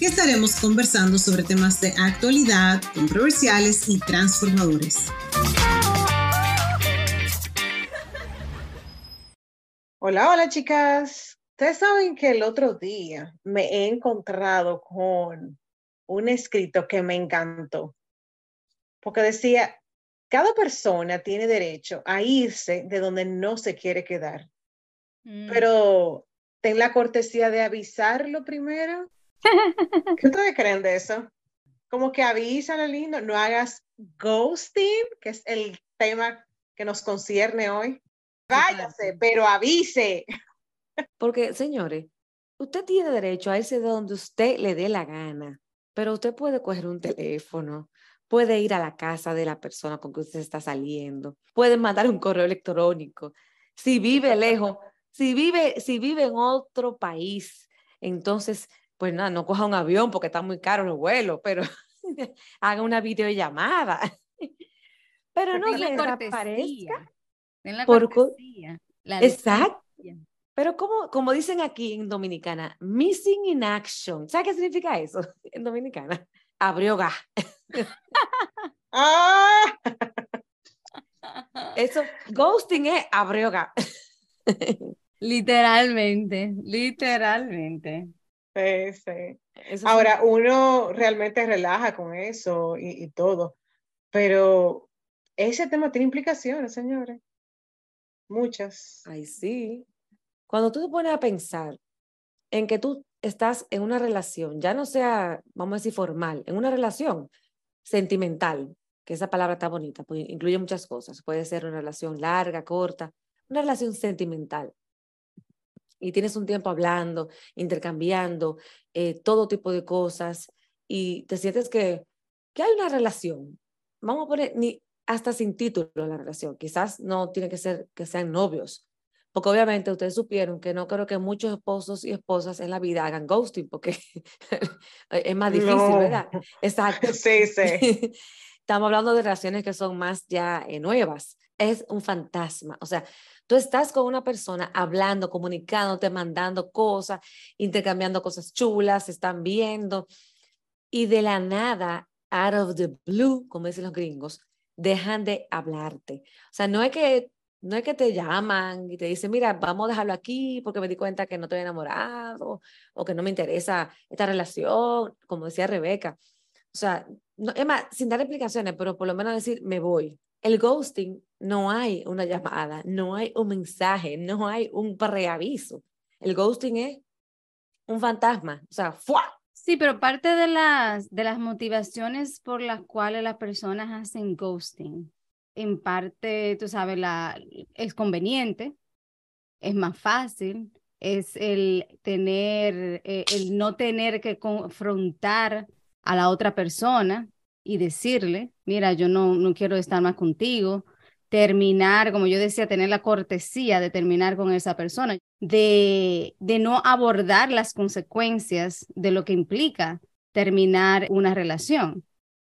que estaremos conversando sobre temas de actualidad, controversiales y transformadores. Hola, hola chicas. Ustedes saben que el otro día me he encontrado con un escrito que me encantó, porque decía, cada persona tiene derecho a irse de donde no se quiere quedar, mm. pero ten la cortesía de avisarlo primero. ¿Qué ustedes creen de eso? Como que avisa, lindo, no hagas ghosting, que es el tema que nos concierne hoy. Váyase, pero avise. Porque, señores, usted tiene derecho a irse de donde usted le dé la gana, pero usted puede coger un teléfono, puede ir a la casa de la persona con que usted está saliendo, puede mandar un correo electrónico. Si vive lejos, si vive, si vive en otro país, entonces, pues nada, no coja un avión porque está muy caro el vuelo, pero haga una videollamada. Pero no se desaparezca. En la cortesía. Exacto. Pero como, como dicen aquí en Dominicana, missing in action. ¿Sabes qué significa eso en Dominicana? Abrió gas. Ah. Eso, ghosting es abrió gas. Literalmente, literalmente. Sí, sí. Ahora, uno realmente relaja con eso y, y todo, pero ese tema tiene implicaciones, señores. Muchas. Ay, sí. Cuando tú te pones a pensar en que tú estás en una relación, ya no sea, vamos a decir, formal, en una relación sentimental, que esa palabra está bonita, pues incluye muchas cosas. Puede ser una relación larga, corta, una relación sentimental. Y tienes un tiempo hablando, intercambiando eh, todo tipo de cosas y te sientes que, que hay una relación. Vamos a poner, ni, hasta sin título la relación. Quizás no tiene que ser que sean novios, porque obviamente ustedes supieron que no creo que muchos esposos y esposas en la vida hagan ghosting, porque es más difícil, ¿verdad? Exacto. Sí, sí. Estamos hablando de relaciones que son más ya eh, nuevas. Es un fantasma. O sea, tú estás con una persona hablando, comunicándote, mandando cosas, intercambiando cosas chulas, se están viendo, y de la nada, out of the blue, como dicen los gringos, dejan de hablarte. O sea, no es que no es que te llaman y te dicen, mira, vamos a dejarlo aquí porque me di cuenta que no estoy enamorado o que no me interesa esta relación, como decía Rebeca. O sea, no, es más, sin dar explicaciones, pero por lo menos decir, me voy. El ghosting, no hay una llamada, no hay un mensaje, no hay un preaviso. El ghosting es un fantasma, o sea, ¡fua! Sí, pero parte de las, de las motivaciones por las cuales las personas hacen ghosting, en parte, tú sabes, la, es conveniente, es más fácil, es el tener, eh, el no tener que confrontar a la otra persona y decirle, mira, yo no, no quiero estar más contigo, terminar, como yo decía, tener la cortesía de terminar con esa persona, de, de no abordar las consecuencias de lo que implica terminar una relación,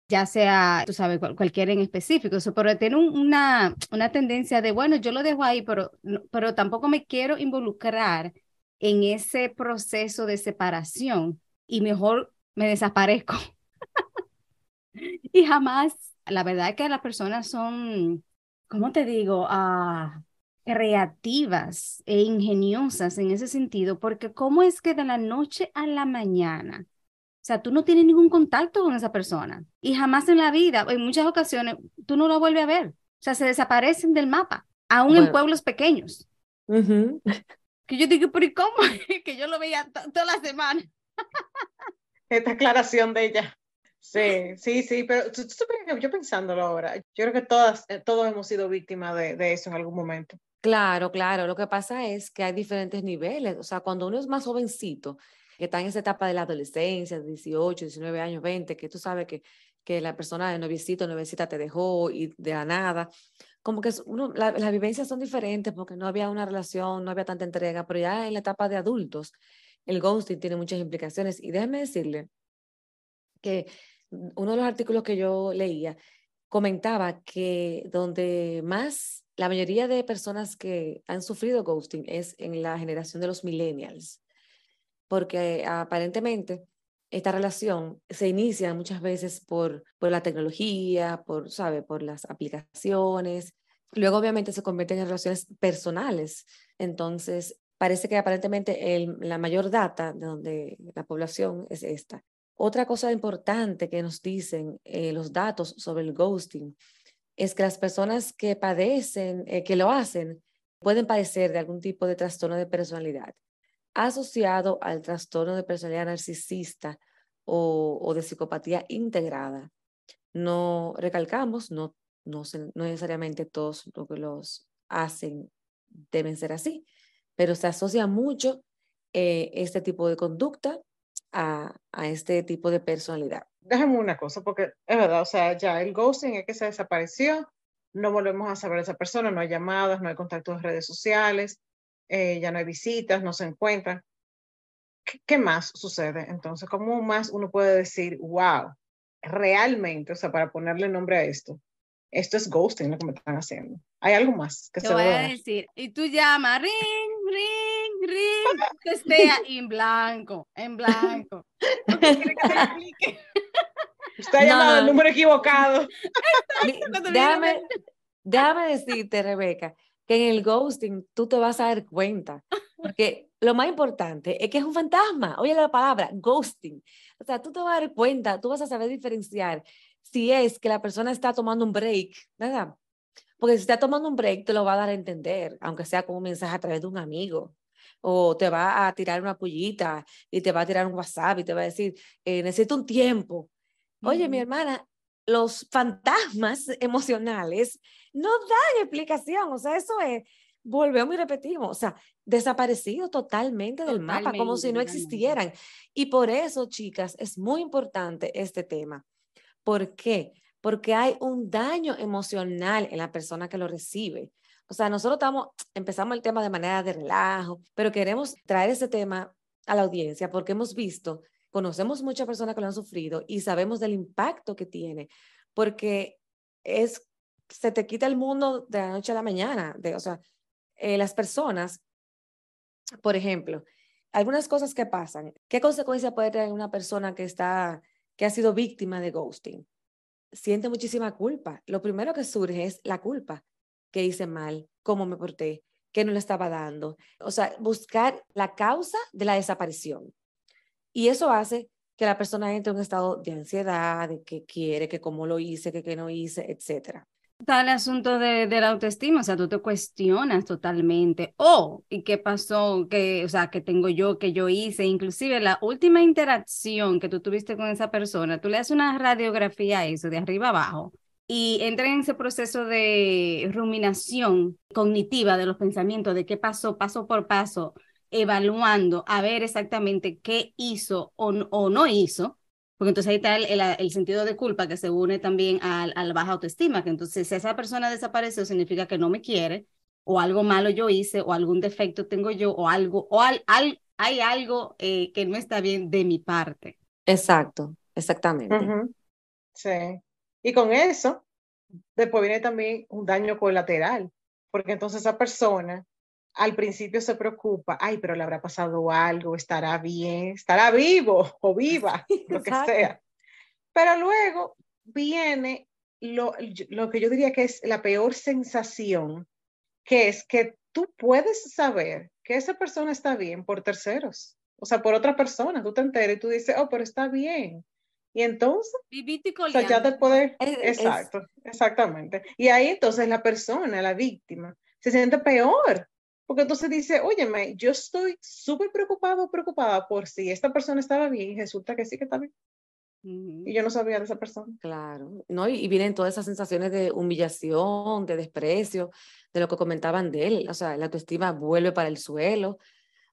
ya sea, tú sabes, cualquiera en específico, pero tener una, una tendencia de, bueno, yo lo dejo ahí, pero, pero tampoco me quiero involucrar en ese proceso de separación y mejor me desaparezco. y jamás, la verdad es que las personas son ¿cómo te digo? Ah, creativas e ingeniosas en ese sentido, porque ¿cómo es que de la noche a la mañana, o sea, tú no tienes ningún contacto con esa persona y jamás en la vida, en muchas ocasiones, tú no lo vuelves a ver, o sea, se desaparecen del mapa, aún en pueblos pequeños. Que yo digo, pero ¿y cómo? que yo lo veía toda la semana. Esta aclaración de ella. Sí, sí, sí, pero yo pensándolo ahora, yo creo que todas, eh, todos hemos sido víctimas de, eso en algún momento. Claro, claro, lo que pasa es que hay diferentes niveles, o sea, cuando uno es más jovencito, que está en esa etapa de la adolescencia, 18, 19 años, 20, que tú sabes que, que la persona de noviecito, noviecita te dejó y de nada. Como que uno, las vivencias son diferentes porque no había una relación, no había tanta entrega, pero ya en la etapa de adultos, el ghosting tiene muchas implicaciones. Y déjeme decirle que uno de los artículos que yo leía comentaba que donde más la mayoría de personas que han sufrido ghosting es en la generación de los millennials, porque aparentemente esta relación se inicia muchas veces por, por la tecnología, por, ¿sabe? por las aplicaciones. Luego obviamente se convierten en relaciones personales. Entonces, parece que aparentemente el, la mayor data de donde la población es esta. Otra cosa importante que nos dicen eh, los datos sobre el ghosting es que las personas que padecen, eh, que lo hacen, pueden padecer de algún tipo de trastorno de personalidad asociado al trastorno de personalidad narcisista o, de psicopatía integrada. No recalcamos, no, no, no necesariamente todos los que los hacen deben ser así, pero se asocia mucho eh, este tipo de conducta a, a, este tipo de personalidad déjame una cosa, porque es verdad, o sea, ya el ghosting es que se desapareció, no volvemos a saber de esa persona, no hay llamadas, no hay contactos en redes sociales, eh, ya no hay visitas, no se encuentran. ¿Qué, más sucede? Entonces, ¿cómo más uno puede decir, wow, realmente, o sea, para ponerle nombre a esto, esto es ghosting lo que me están haciendo? ¿Hay algo más que Te voy a decir, y tú llamas, ring, ring, ring, que esté en blanco, en blanco. Usted ha llamado el número equivocado. déjame, déjame decirte, Rebeca, que en el ghosting tú te vas a dar cuenta, porque lo más importante es que es un fantasma. Oye la palabra, ghosting. O sea, tú te vas a dar cuenta, tú vas a saber diferenciar si es que la persona está tomando un break, ¿verdad? Porque si está tomando un break, te lo va a dar a entender, aunque sea como un mensaje a través de un amigo. O te va a tirar una pullita y te va a tirar un WhatsApp y te va a decir, eh, necesito un tiempo. Oye, mi hermana, los fantasmas emocionales no dan explicación, o sea, eso es, volvemos y repetimos, o sea, desaparecido totalmente del mapa, como si no existieran. Y por eso, chicas, es muy importante este tema. ¿Por qué? Porque hay un daño emocional en la persona que lo recibe. O sea, nosotros estamos, empezamos el tema de manera de relajo, pero queremos traer ese tema a la audiencia porque hemos visto conocemos muchas personas que lo han sufrido y sabemos del impacto que tiene, porque es, se te quita el mundo de la noche a la mañana. De, o sea, eh, las personas, por ejemplo, algunas cosas que pasan, ¿qué consecuencia puede tener una persona que está, que ha sido víctima de ghosting? Siente muchísima culpa. Lo primero que surge es la culpa, que hice mal, cómo me porté, qué no le estaba dando. O sea, buscar la causa de la desaparición. Y eso hace que la persona entre en un estado de ansiedad, de que quiere, que cómo lo hice, que qué no hice, etc. Está el asunto de, la autoestima, o sea, tú te cuestionas totalmente. Oh, ¿y qué pasó? que o sea, que tengo yo, que yo hice? Inclusive la última interacción que tú tuviste con esa persona, tú le haces una radiografía a eso, de arriba abajo, y entra en ese proceso de ruminación cognitiva de los pensamientos, de qué pasó paso por paso, evaluando a ver exactamente qué hizo o no hizo, porque entonces ahí está el, el, sentido de culpa que se une también a, la baja autoestima, que entonces si esa persona desapareció significa que no me quiere, o algo malo yo hice, o algún defecto tengo yo, o algo, o al, al, hay algo eh, que no está bien de mi parte. Exacto, exactamente. Sí. Y con eso, después viene también un daño colateral, porque entonces esa persona al principio se preocupa, ay, pero le habrá pasado algo, estará bien, estará vivo o viva, lo que sea. Pero luego viene lo, lo que yo diría que es la peor sensación, que es que tú puedes saber que esa persona está bien por terceros, o sea, por otra persona, tú te enteras y tú dices, oh, pero está bien. Y entonces, o sea, ya te puede, exacto, exactamente. Y ahí entonces la persona, la víctima, se siente peor, porque entonces dice, óyeme, yo estoy súper preocupado, preocupada por si esta persona estaba bien y resulta que sí que está bien. Y yo no sabía de esa persona. Claro, ¿no? Y, vienen todas esas sensaciones de humillación, de desprecio, de lo que comentaban de él. O sea, la autoestima vuelve para el suelo.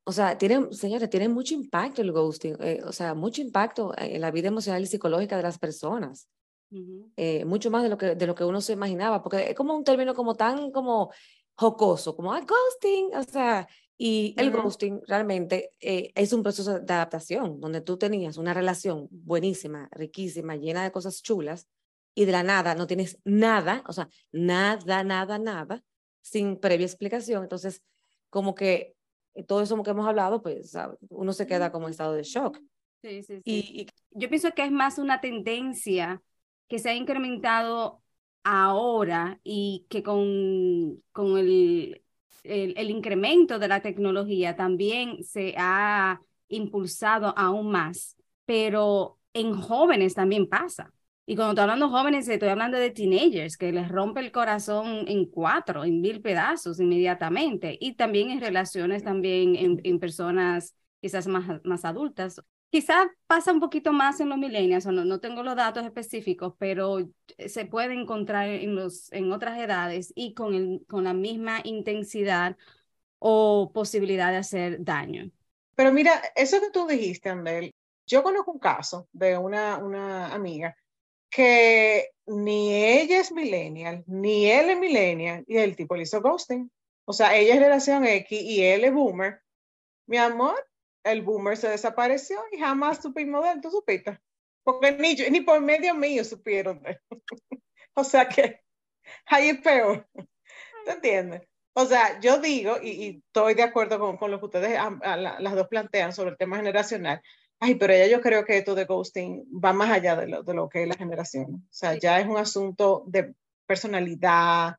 O sea, tiene, señores, tiene mucho impacto el ghosting, eh, o sea, mucho impacto en la vida emocional y psicológica de las personas. eh, mucho más de lo, que, de lo que uno se imaginaba, porque es como un término como tan como jocoso, como ah, ghosting, o sea, y el ghosting realmente eh, es un proceso de adaptación, donde tú tenías una relación buenísima, riquísima, llena de cosas chulas, y de la nada no tienes nada, o sea, nada, nada, nada, sin previa explicación. Entonces, como que eh, todo eso que hemos hablado, pues uno se queda como en estado de shock. Sí, sí, sí. Y, Yo pienso que es más una tendencia que se ha incrementado ahora y que con, con el, el, incremento de la tecnología también se ha impulsado aún más, pero en jóvenes también pasa. Y cuando estoy hablando de jóvenes, estoy hablando de teenagers, que les rompe el corazón en cuatro, en mil pedazos inmediatamente. Y también en relaciones, también en, en personas quizás más, más adultas. Quizás pasa un poquito más en los millennials, o no, no tengo los datos específicos, pero se puede encontrar en, los, en otras edades y con, el, con la misma intensidad o posibilidad de hacer daño. Pero mira, eso que tú dijiste, Andel, yo conozco un caso de una, una amiga que ni ella es millennial, ni él es millennial, y el tipo le hizo ghosting. O sea, ella es generación X y él es boomer. Mi amor, el boomer se desapareció y jamás supimos de él, ¿tú supiste? Porque ni, ni por medio mío supieron de él. o sea que ahí es peor. ¿Te entiendes? O sea, yo digo, y, estoy de acuerdo con, con lo que ustedes las dos plantean sobre el tema generacional, Ay, pero ya yo creo que esto de ghosting va más allá de lo, de lo que es la generación. O sea, ya es un asunto de personalidad,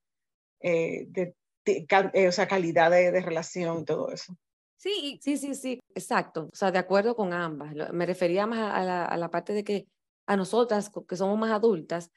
eh, de, eh, o sea, calidad de, de, relación y todo eso. Sí, sí, sí, sí, exacto. O sea, de acuerdo con ambas. Me refería más a la, parte de que a nosotras, que somos más adultas,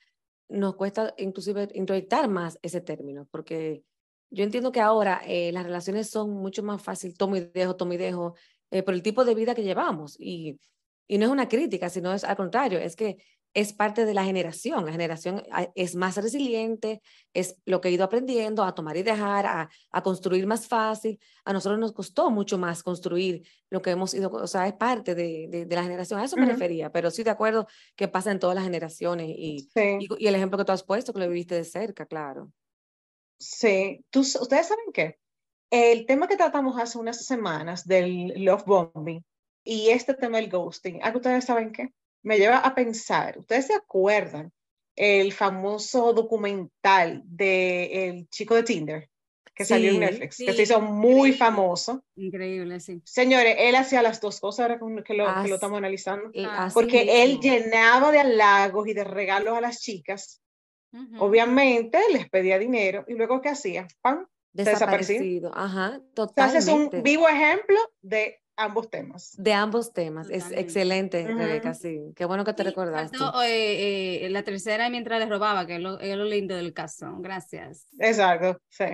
nos cuesta inclusive introyectar más ese término, porque yo entiendo que ahora eh, las relaciones son mucho más fácil, tomo y dejo, tomo y dejo, eh, por el tipo de vida que llevamos. Y, y no es una crítica, sino es al contrario, es que es parte de la generación. La generación ah, es más resiliente, es lo que he ido aprendiendo a tomar y dejar, a, a, construir más fácil. A nosotros nos costó mucho más construir lo que hemos ido, o sea, es parte de, de, la generación. A eso me refería, pero sí de acuerdo que pasa en todas las generaciones y, y, y, el ejemplo que tú has puesto, que lo viviste de cerca, claro. Sí, ¿Tú, ustedes saben qué? El tema que tratamos hace unas semanas del love bombing y este tema del ghosting, ¿a ustedes saben qué? Me lleva a pensar, ¿ustedes se acuerdan el famoso documental de el chico de Tinder? que salió en Netflix, que se hizo muy famoso. Increíble, sí. Señores, él hacía las dos cosas ahora que lo, que lo estamos analizando, porque él llenaba de halagos y de regalos a las chicas. Obviamente les pedía dinero y luego ¿qué hacía? ¡Pam! desaparecido. Ajá, totalmente. Entonces es un vivo ejemplo de ambos temas. De ambos temas. Es excelente, Rebeca, sí. Qué bueno que te recordaste. Eh, eh, la tercera mientras le robaba, que es lo, es lo lindo del caso. Gracias. Exacto, sí.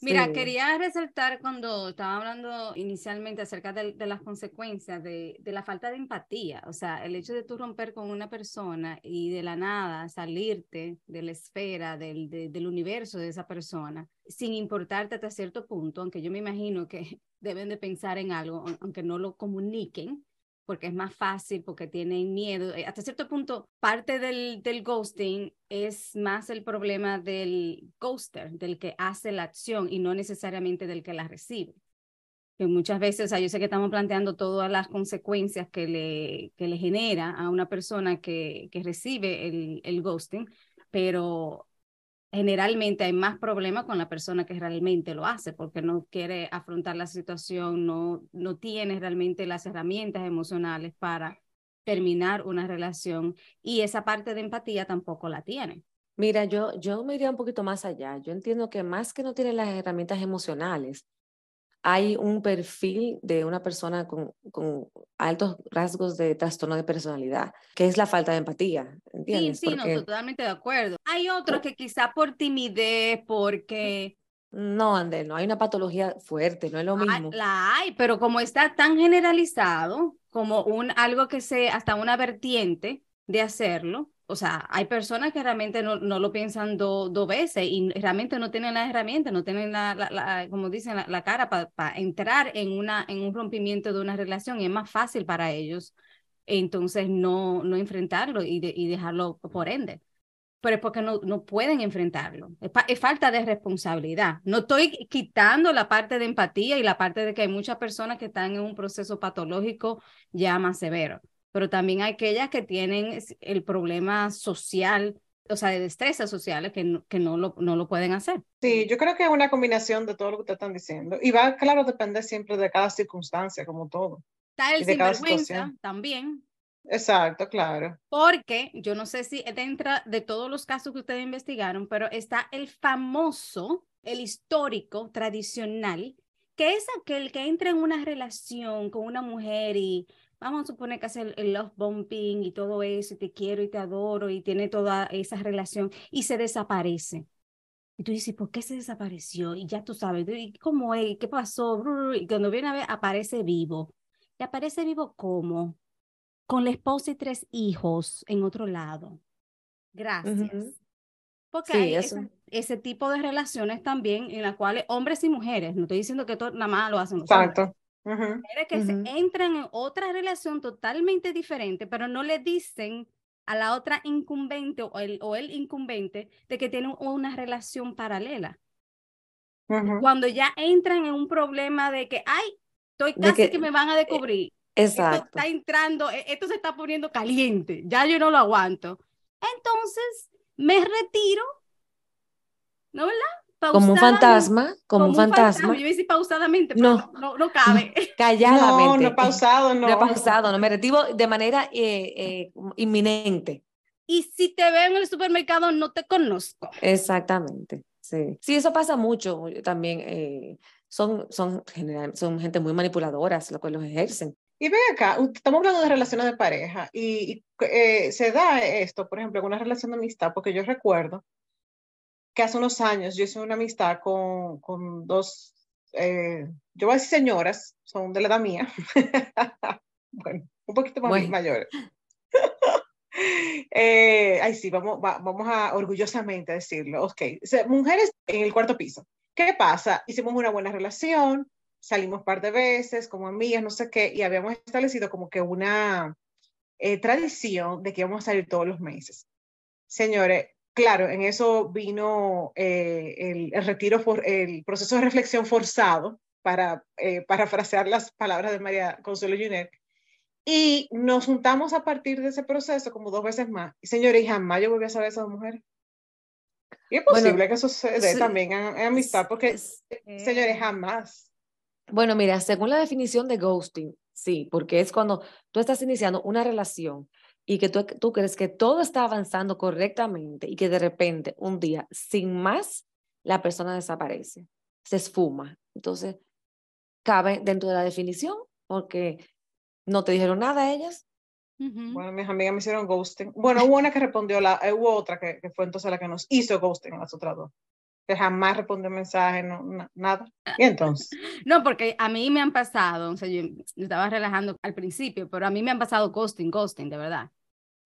Mira, quería resaltar cuando estaba hablando inicialmente acerca de, las consecuencias de, de, la falta de empatía, o sea, el hecho de tú romper con una persona y de la nada salirte de la esfera, del, del universo de esa persona, sin importarte hasta cierto punto, aunque yo me imagino que deben de pensar en algo, aunque no lo comuniquen, porque es más fácil, porque tienen miedo. Eh, hasta cierto punto, parte del, del ghosting es más el problema del ghoster, del que hace la acción y no necesariamente del que la recibe. Que muchas veces, o sea, yo sé que estamos planteando todas las consecuencias que le, que le genera a una persona que, que recibe el, el ghosting, pero generalmente hay más problemas con la persona que realmente lo hace porque no quiere afrontar la situación, no, no tiene realmente las herramientas emocionales para terminar una relación y esa parte de empatía tampoco la tiene. Mira, yo, yo me iría un poquito más allá. Yo entiendo que más que no tiene las herramientas emocionales, hay un perfil de una persona con, con, altos rasgos de trastorno de personalidad, que es la falta de empatía, ¿entiendes? Sí, sí, no, totalmente de acuerdo. Hay otros que quizá por timidez, porque... No, Andel, no hay una patología fuerte, no es lo mismo. La hay, pero como está tan generalizado, como un algo que se, hasta una vertiente de hacerlo, o sea, hay personas que realmente no, no lo piensan dos veces y realmente no tienen las herramientas, no tienen la, la, como dicen, la, cara para entrar en, una, en un rompimiento de una relación y es más fácil para ellos entonces no, no enfrentarlo y, y dejarlo por ende pero es porque no, no pueden enfrentarlo. Es, falta de responsabilidad. No estoy quitando la parte de empatía y la parte de que hay muchas personas que están en un proceso patológico ya más severo, pero también hay aquellas que tienen el problema social, o sea, de destrezas sociales que no, que no, lo, no lo pueden hacer. Sí, yo creo que es una combinación de todo lo que ustedes están diciendo. Y va, claro, depende siempre de cada circunstancia, como todo. Está el sinvergüenza también. Exacto, claro. Porque yo no sé si dentro de todos los casos que ustedes investigaron, pero está el famoso, el histórico, tradicional, que es aquel que entra en una relación con una mujer y vamos a suponer que hace el, love bumping y todo eso, y te quiero y te adoro y tiene toda esa relación y se desaparece. Y tú dices, ¿por qué se desapareció? Y ya tú sabes, ¿cómo es? ¿Qué pasó? Y cuando viene a ver, aparece vivo. ¿Y aparece vivo cómo? con la esposa y tres hijos en otro lado. Gracias. Porque hay ese, tipo de relaciones también en las cuales hombres y mujeres, no estoy diciendo que todo, nada más lo hacen los Exacto. que se entran en otra relación totalmente diferente, pero no le dicen a la otra incumbente o el, o el incumbente de que tienen una relación paralela. Cuando ya entran en un problema de que, ay, estoy casi que, me van a eh, descubrir. Exacto. Esto está entrando, e, esto se está poniendo caliente, ya yo no lo aguanto. Entonces, me retiro, ¿no verdad? Como un fantasma, como, un fantasma. Yo iba a decir pausadamente, pero no, no, no cabe. Calladamente. No, no pausado, no. No pausado, no me retiro de manera eh, eh, inminente. Y si te veo en el supermercado, no te conozco. Exactamente, sí. Sí, eso pasa mucho también. Eh, son, son, son gente muy manipuladoras, lo cual los ejercen. Y ve acá, estamos hablando de relaciones de pareja y, eh, se da esto, por ejemplo, en una relación de amistad, porque yo recuerdo que hace unos años yo hice una amistad con, con dos, eh, yo voy a decir señoras, son de la edad mía, bueno, un poquito más mayores. eh, ay, sí, vamos, vamos a orgullosamente decirlo. Ok, mujeres en el cuarto piso. ¿Qué pasa? Hicimos una buena relación, salimos un par de veces como amigas, no sé qué, y habíamos establecido como que una eh, tradición de que íbamos a salir todos los meses. Señores, claro, en eso vino eh, el, retiro, por, el proceso de reflexión forzado, para eh, parafrasear las palabras de María Consuelo Junet, y nos juntamos a partir de ese proceso como dos veces más. Y señores, jamás yo volví a saber a esas mujeres. Y es posible que dé también en, amistad, porque, señores, jamás. Bueno, mira, según la definición de ghosting, sí, porque es cuando tú estás iniciando una relación y que tú, tú crees que todo está avanzando correctamente y que de repente un día, sin más, la persona desaparece, se esfuma. Entonces, cabe dentro de la definición porque no te dijeron nada a ellas. Bueno, mis amigas me hicieron ghosting. Bueno, hubo una que respondió, la, eh, hubo otra que, que fue entonces la que nos hizo ghosting, las otras dos que jamás responde mensaje, no, nada. Y entonces. No, porque a mí me han pasado, o sea, yo estaba relajando al principio, pero a mí me han pasado ghosting, ghosting, de verdad.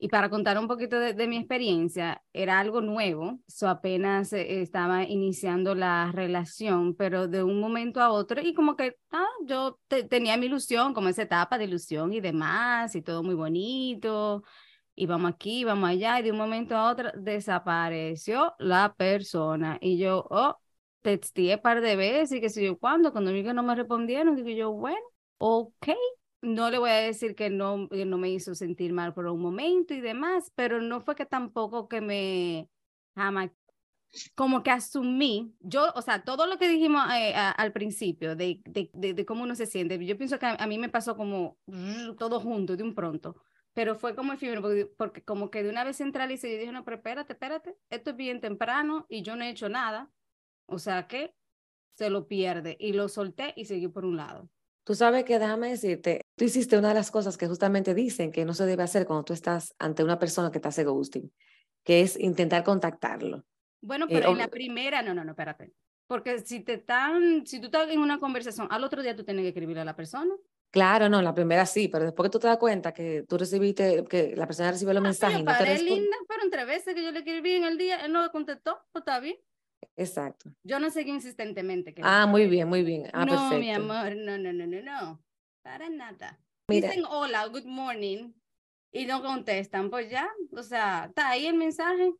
Y para contar un poquito de, mi experiencia, era algo nuevo, so apenas eh, estaba iniciando la relación, pero de un momento a otro, y como que ah, yo tenía mi ilusión, como esa etapa de ilusión y demás, y todo muy bonito, y vamos aquí, vamos allá, y de un momento a otro desapareció la persona. Y yo, oh, texté un par de veces y que sé yo cuándo, cuando vi que no me respondieron, digo yo, bueno, ok, no le voy a decir que no, que no me hizo sentir mal por un momento y demás, pero no fue que tampoco que me jamás como que asumí, yo, o sea, todo lo que dijimos eh, al principio de, de, cómo uno se siente, yo pienso que a, mí me pasó como todo junto de un pronto pero fue como porque, porque, como que de una vez centralicé y dije, no, pero espérate, espérate, esto es bien temprano y yo no he hecho nada, o sea que se lo pierde y lo solté y seguí por un lado. Tú sabes que déjame decirte, tú hiciste una de las cosas que justamente dicen que no se debe hacer cuando tú estás ante una persona que te hace ghosting, que es intentar contactarlo. Bueno, eh, pero en la primera, no, no, no, espérate. Porque si te están, si tú estás en una conversación, al otro día tú tienes que escribirle a la persona. Claro, no, la primera sí, pero después que tú te das cuenta que tú recibiste, que la persona recibió los ah, mensajes. y no te linda, pero entre veces que yo le escribí en el día, él no contestó, pues está bien. Exacto. Yo no seguí insistentemente. ah, muy bien, muy bien. Ah, no, mi amor, no, no, no, no, no, para nada. Dicen hola, good morning, y no contestan, pues ya, o sea, está ahí el mensaje.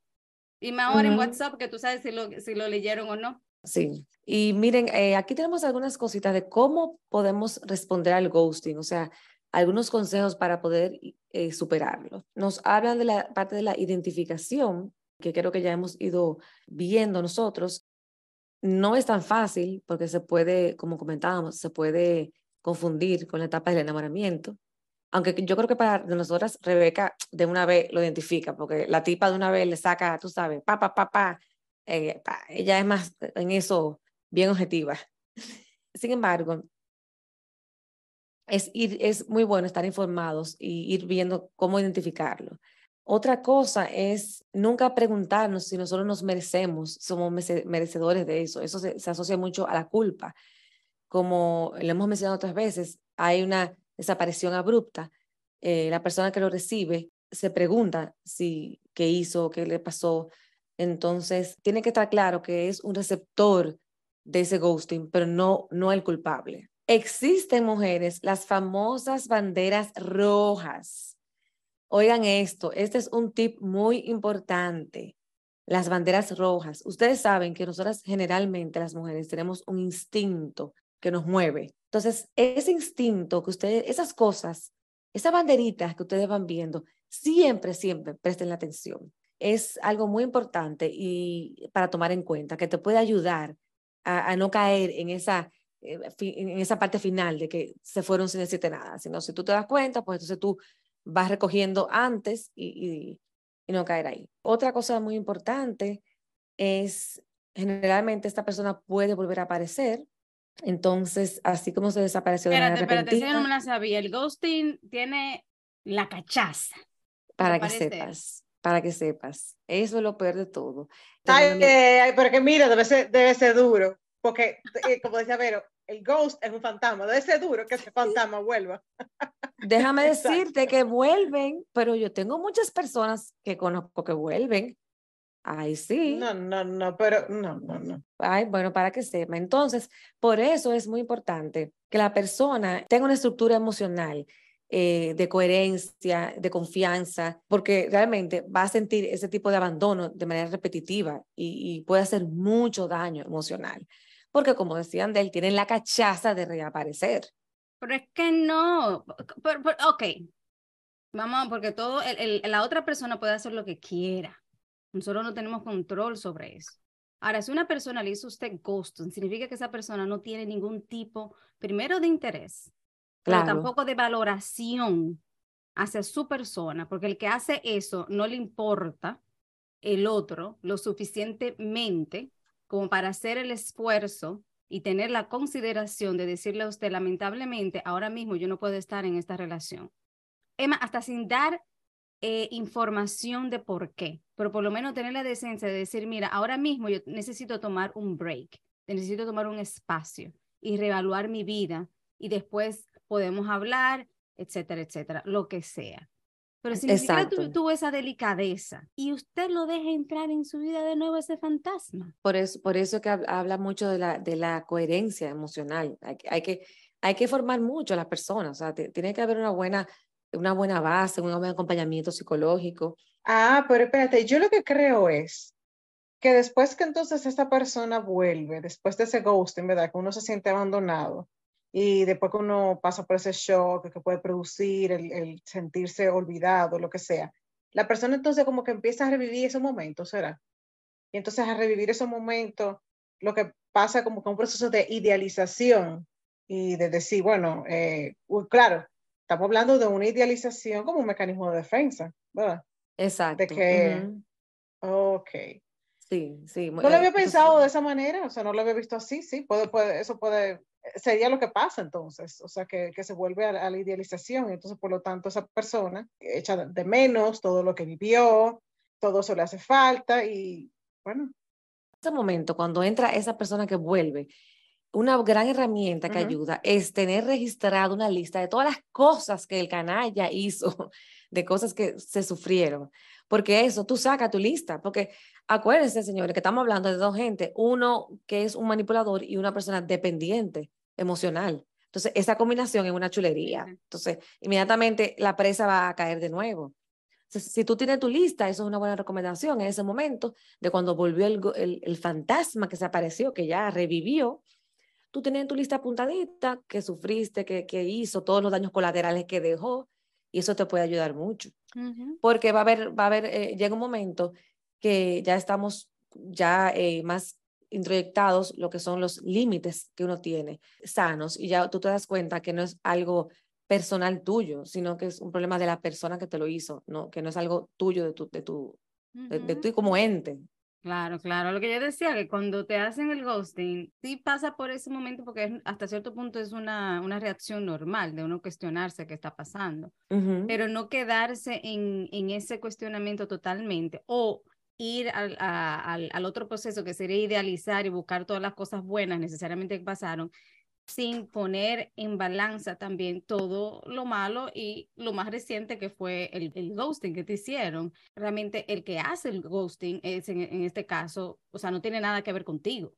Y más ahora en Ujú. WhatsApp que tú sabes si lo, si lo leyeron o no. Sí, y miren, eh, aquí tenemos algunas cositas de cómo podemos responder al ghosting, o sea, algunos consejos para poder eh, superarlo. Nos hablan de la parte de la identificación, que creo que ya hemos ido viendo nosotros. No es tan fácil porque se puede, como comentábamos, se puede confundir con la etapa del enamoramiento. Aunque yo creo que para nosotras, Rebeca de una vez lo identifica, porque la tipa de una vez le saca, tú sabes, pa, pa, pa, pa, eh, pa, ella es más en eso bien objetiva. Sin embargo, es, ir, es muy bueno estar informados y ir viendo cómo identificarlo. Otra cosa es nunca preguntarnos si nosotros nos merecemos, somos merece- merecedores de eso. Eso se, se asocia mucho a la culpa. Como lo hemos mencionado otras veces, hay una desaparición abrupta. eh, la persona que lo recibe se pregunta si qué hizo, qué le pasó. Entonces, tiene que estar claro que es un receptor de ese ghosting, pero no, no el culpable. Existen mujeres, las famosas banderas rojas. Oigan esto, este es un tip muy importante. Las banderas rojas. Ustedes saben que nosotras generalmente las mujeres tenemos un instinto que nos mueve. Entonces, ese instinto que ustedes, esas cosas, esas banderitas que ustedes van viendo, siempre, siempre presten la atención. Es algo muy importante y para tomar en cuenta que te puede ayudar a, no caer en esa, eh, en esa parte final de que se fueron sin decirte nada, sino si tú te das cuenta, pues entonces tú vas recogiendo antes y, y, y no caer ahí. Otra cosa muy importante es, generalmente esta persona puede volver a aparecer, entonces, así como se desapareció de Espérate, manera espérate, yo no me la sabía. El ghosting tiene la cachaza. para que aparecer. sepas, para que sepas. Eso es lo peor de todo. Ay, ami- eh, ay, pero que mira, debe ser, debe ser duro, porque eh, como decía Vero, el ghost es un fantasma, debe ser duro que ese fantasma vuelva. Déjame decirte que vuelven, pero yo tengo muchas personas que conozco que vuelven. Ay, sí. No, no, no, pero no, no, no. Ay, bueno, para que sepa. Entonces, por eso es muy importante que la persona tenga una estructura emocional eh, de coherencia, de confianza, porque realmente va a sentir ese tipo de abandono de manera repetitiva y, y puede hacer mucho daño emocional. Porque como decían de él, tienen la cachaza de reaparecer. Pero es que no. Pero- pero- ok. Vamos, porque todo, el- el- la otra persona puede hacer lo que quiera. Nosotros no tenemos control sobre eso. Ahora, si una persona le hizo usted ghosting, significa que esa persona no tiene ningún tipo, primero, de interés, pero Claro. tampoco de valoración hacia su persona, porque el que hace eso no le importa el otro lo suficientemente como para hacer el esfuerzo y tener la consideración de decirle a usted, lamentablemente, ahora mismo yo no puedo estar en esta relación. Emma, hasta sin dar eh, información de por qué, pero por lo menos tener la decencia de decir, mira, ahora mismo yo necesito tomar un break, necesito tomar un espacio y reevaluar mi vida y después podemos hablar, etcétera, etcétera, lo que sea. Pero si ni siquiera tu- Exacto. tuvo esa delicadeza y usted lo deja entrar en su vida de nuevo ese fantasma. Por eso, por eso que hab- habla mucho de la, de la coherencia emocional. Hay, que- hay, que, hay que formar mucho a las personas. O sea, ti- tiene que haber una buena, una buena base, un buen acompañamiento psicológico. Ah, pero espérate, yo lo que creo es que después que entonces esta persona vuelve, después de ese ghosting, ¿verdad? Que uno se siente abandonado y después que uno pasa por ese shock que puede producir el, el sentirse olvidado, lo que sea, la persona entonces como que empieza a revivir esos momentos, ¿será? Y entonces a revivir esos momentos, lo que pasa como que un proceso de idealización y de decir, bueno, eh, claro, estamos hablando de una idealización como un mecanismo de defensa, ¿verdad? Exacto. que- ujú. Ok. Sí, sí. No lo eh, había pensado de esa manera, o sea, no lo había visto así, sí, puede, puede, eso puede, sería lo que pasa entonces, o sea, que, que se vuelve a, a la idealización, y entonces por lo tanto esa persona echa de menos todo lo que vivió, todo eso le hace falta y bueno, ese momento, cuando entra esa persona que vuelve, una gran herramienta que ayuda es tener registrado una lista de todas las cosas que el canalla hizo, de cosas que se sufrieron. Porque eso, tú saca tu lista, porque acuérdense, señores, que estamos hablando de dos gente, uno que es un manipulador y una persona dependiente emocional. Entonces, esa combinación es una chulería. Entonces, inmediatamente la presa va a caer de nuevo. Entonces, si tú tienes tu lista, eso es una buena recomendación en ese momento de cuando volvió el, el, el fantasma que se apareció, que ya revivió, tú tienes tu lista apuntadita, que sufriste, que, que hizo, todos los daños colaterales que dejó, y eso te puede ayudar mucho. Porque va a haber, va a haber, eh, llega un momento que ya estamos ya eh, más introyectados lo que son los límites que uno tiene sanos y ya tú te das cuenta que no es algo personal tuyo, sino que es un problema de la persona que te lo hizo, ¿no? que no es algo tuyo de tu, de tu, de, tú como ente. Claro, claro. Lo que yo decía, que cuando te hacen el ghosting, sí pasa por ese momento porque hasta cierto punto es una, una reacción normal de uno cuestionarse qué está pasando, pero no quedarse en, en ese cuestionamiento totalmente o ir al, al, al, otro proceso que sería idealizar y buscar todas las cosas buenas necesariamente que pasaron, sin poner en balanza también todo lo malo y lo más reciente que fue el, el ghosting que te hicieron. Realmente el que hace el ghosting es en, en, este caso, o sea, no tiene nada que ver contigo.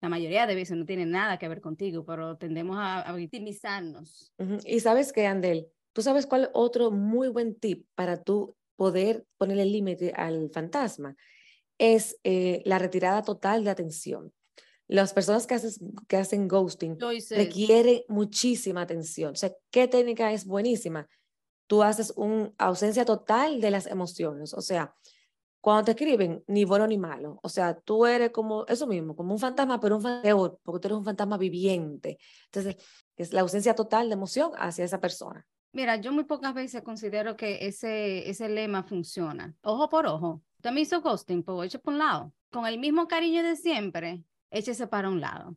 La mayoría de veces no tiene nada que ver contigo, pero tendemos a, a victimizarnos. Y sabes qué, Andel, tú sabes cuál otro muy buen tip para tú poder ponerle límite al fantasma es eh, la retirada total de atención. Las personas que, haces, que hacen ghosting requieren muchísima atención. O sea, ¿qué técnica es buenísima? Tú haces una ausencia total de las emociones. O sea, cuando te escriben, ni bueno ni malo. O sea, tú eres como eso mismo, como un fantasma, pero un fantasma, porque tú eres un fantasma viviente. Entonces, es la ausencia total de emoción hacia esa persona. Mira, yo muy pocas veces considero que ese, ese lema funciona. Ojo por ojo. Usted me hizo ghosting, pues eche por un lado. Con el mismo cariño de siempre, échese para un lado.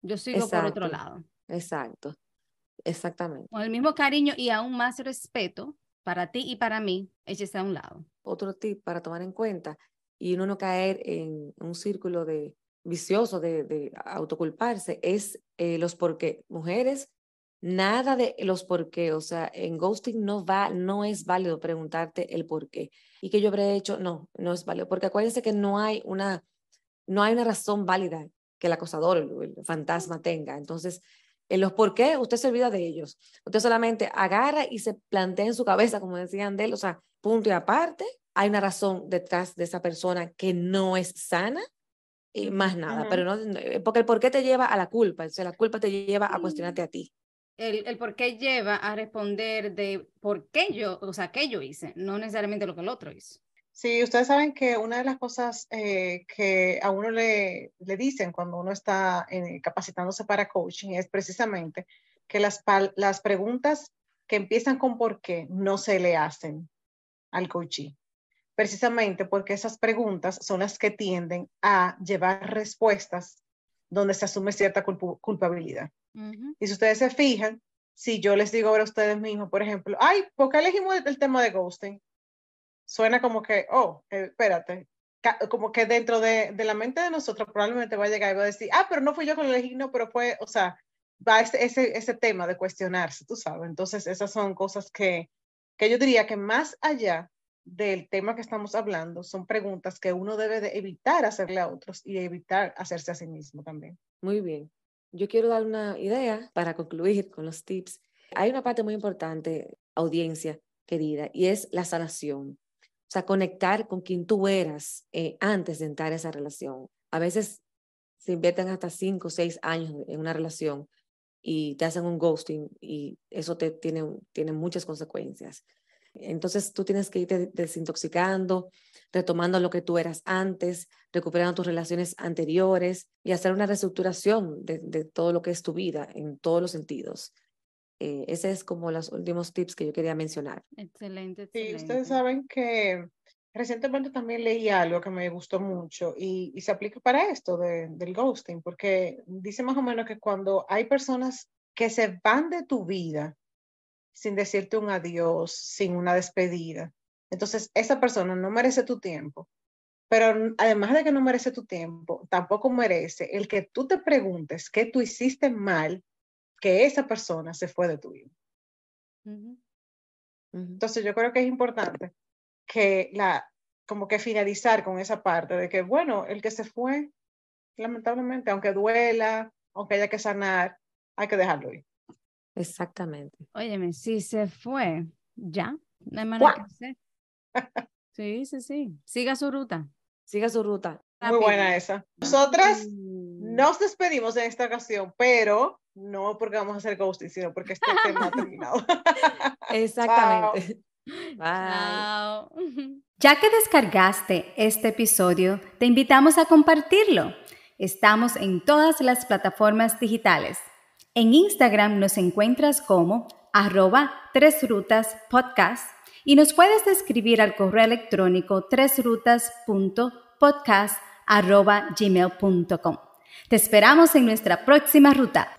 Yo sigo Exacto. por otro lado. Exacto. Exactamente. Con el mismo cariño y aún más respeto para ti y para mí, échese a un lado. Otro tip para tomar en cuenta y uno no caer en un círculo de vicioso de, de autoculparse es eh, los porque mujeres nada de los por qué, o sea, en ghosting no va, no es válido preguntarte el por qué. ¿Y que yo habré hecho? No, no es válido, porque acuérdense que no hay una, no hay una razón válida que el acosador, el, el fantasma tenga. Entonces, en los por qué, usted se olvida de ellos. Usted solamente agarra y se plantea en su cabeza, como decían de él, o sea, punto y aparte, hay una razón detrás de esa persona que no es sana y más nada, uh -huh. pero no, porque el por qué te lleva a la culpa, o sea, la culpa te lleva a cuestionarte a ti el, el por qué lleva a responder de por qué yo, o sea, qué yo hice, no necesariamente lo que el otro hizo. Sí, ustedes saben que una de las cosas eh, que a uno le, le, dicen cuando uno está eh, capacitándose para coaching es precisamente que las, las preguntas que empiezan con por qué no se le hacen al coachee. Precisamente porque esas preguntas son las que tienden a llevar respuestas donde se asume cierta culp culpabilidad. Uh -huh. Y si ustedes se fijan, si yo les digo ahora a ustedes mismos, por ejemplo, ay, ¿por qué elegimos el, el tema de ghosting? Suena como que, oh, eh, espérate, como que dentro de, de, la mente de nosotros probablemente va a llegar y va a decir, ah, pero no fui yo con el elegí, no, pero fue, o sea, va ese, ese, ese tema de cuestionarse, tú sabes. Entonces, esas son cosas que, que yo diría que más allá del tema que estamos hablando son preguntas que uno debe de evitar hacerle a otros y evitar hacerse a sí mismo también. Muy bien. Yo quiero dar una idea para concluir con los tips. Hay una parte muy importante, audiencia querida, y es la sanación. O sea, conectar con quien tú eras eh, antes de entrar a esa relación. A veces se invierten hasta cinco o seis años en una relación y te hacen un ghosting y eso te tiene, tiene muchas consecuencias. Entonces tú tienes que irte desintoxicando, retomando lo que tú eras antes, recuperando tus relaciones anteriores y hacer una reestructuración de, de todo lo que es tu vida en todos los sentidos. Eh, ese es como los últimos tips que yo quería mencionar. Excelente, excelente. Sí, ustedes saben que recientemente también leí algo que me gustó mucho y, y se aplica para esto de, del ghosting, porque dice más o menos que cuando hay personas que se van de tu vida, sin decirte un adiós, sin una despedida. Entonces, esa persona no merece tu tiempo, pero además de que no merece tu tiempo, tampoco merece el que tú te preguntes qué tú hiciste mal, que esa persona se fue de tu vida. Uh -huh. Entonces, yo creo que es importante que la, como que finalizar con esa parte de que, bueno, el que se fue, lamentablemente, aunque duela, aunque haya que sanar, hay que dejarlo ir. Exactamente. Óyeme, si se fue, ya, no hay nada que hacer. Sí, sí, sí. Siga su ruta. Siga su ruta. Muy buena esa. Nosotras nos despedimos en esta ocasión, pero no porque vamos a hacer ghosting, sino porque este tema ha terminado. Exactamente. Chao. Ya que descargaste este episodio, te invitamos a compartirlo. Estamos en todas las plataformas digitales. En Instagram nos encuentras como arroba tres rutas podcast y nos puedes escribir al correo electrónico tresrutas.podcast arroba gmail.com. Te esperamos en nuestra próxima ruta.